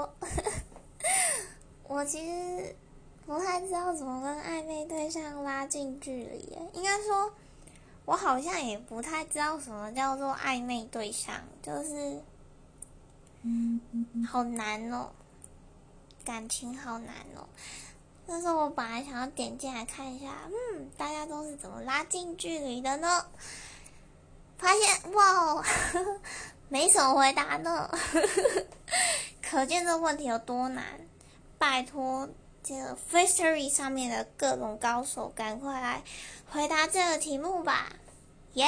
我 我其实不太知道怎么跟暧昧对象拉近距离耶，应该说，我好像也不太知道什么叫做暧昧对象，就是好难哦，感情好难哦。但是我本来想要点进来看一下，嗯，大家都是怎么拉近距离的呢？发现哇，没什么回答呢，可见这问题有多难。拜托，这个 Fishery 上面的各种高手，赶快来回答这个题目吧！耶！